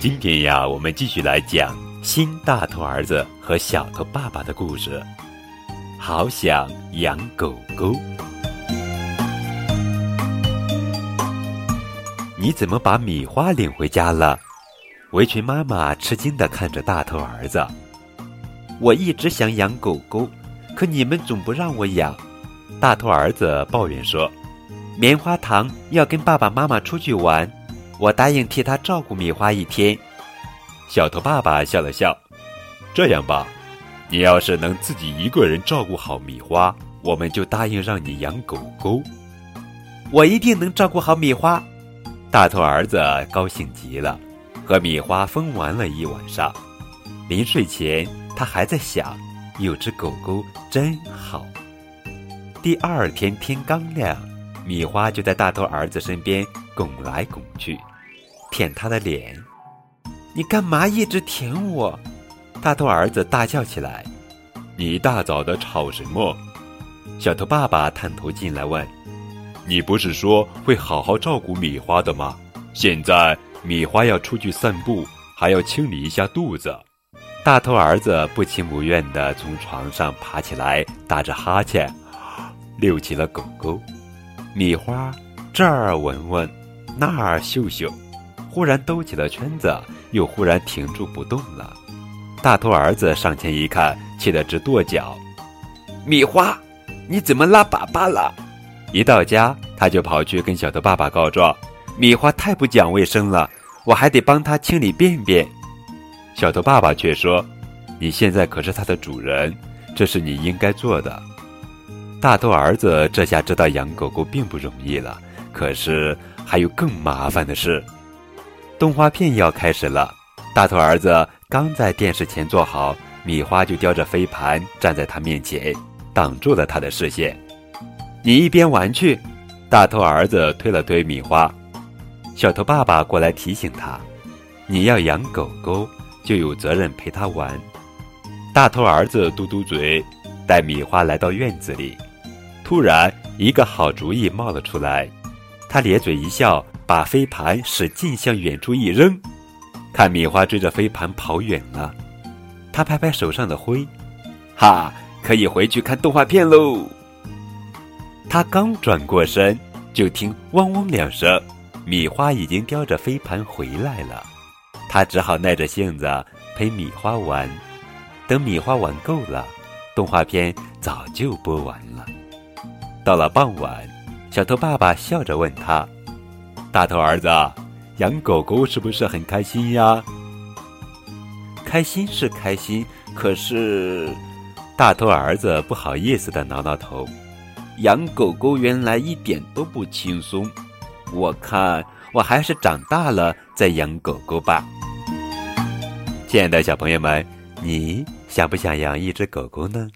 今天呀，我们继续来讲新大头儿子和小头爸爸的故事。好想养狗狗。你怎么把米花领回家了？围裙妈妈吃惊的看着大头儿子。我一直想养狗狗，可你们总不让我养。大头儿子抱怨说：“棉花糖要跟爸爸妈妈出去玩。”我答应替他照顾米花一天。小头爸爸笑了笑，这样吧，你要是能自己一个人照顾好米花，我们就答应让你养狗狗。我一定能照顾好米花。大头儿子高兴极了，和米花疯玩了一晚上。临睡前，他还在想，有只狗狗真好。第二天天刚亮，米花就在大头儿子身边拱来拱去。舔他的脸，你干嘛一直舔我？大头儿子大叫起来：“你一大早的吵什么？”小头爸爸探头进来问：“你不是说会好好照顾米花的吗？现在米花要出去散步，还要清理一下肚子。”大头儿子不情不愿地从床上爬起来，打着哈欠，遛起了狗狗。米花这儿闻闻，那儿嗅嗅。忽然兜起了圈子，又忽然停住不动了。大头儿子上前一看，气得直跺脚：“米花，你怎么拉粑粑了？”一到家，他就跑去跟小头爸爸告状：“米花太不讲卫生了，我还得帮他清理便便。”小头爸爸却说：“你现在可是它的主人，这是你应该做的。”大头儿子这下知道养狗狗并不容易了，可是还有更麻烦的事。动画片要开始了，大头儿子刚在电视前坐好，米花就叼着飞盘站在他面前，挡住了他的视线。你一边玩去，大头儿子推了推米花。小头爸爸过来提醒他：“你要养狗狗，就有责任陪他玩。”大头儿子嘟嘟嘴，带米花来到院子里。突然，一个好主意冒了出来，他咧嘴一笑。把飞盘使劲向远处一扔，看米花追着飞盘跑远了。他拍拍手上的灰，哈，可以回去看动画片喽。他刚转过身，就听汪汪两声，米花已经叼着飞盘回来了。他只好耐着性子陪米花玩。等米花玩够了，动画片早就播完了。到了傍晚，小头爸爸笑着问他。大头儿子，养狗狗是不是很开心呀？开心是开心，可是大头儿子不好意思的挠挠头。养狗狗原来一点都不轻松，我看我还是长大了再养狗狗吧。亲爱的小朋友们，你想不想养一只狗狗呢？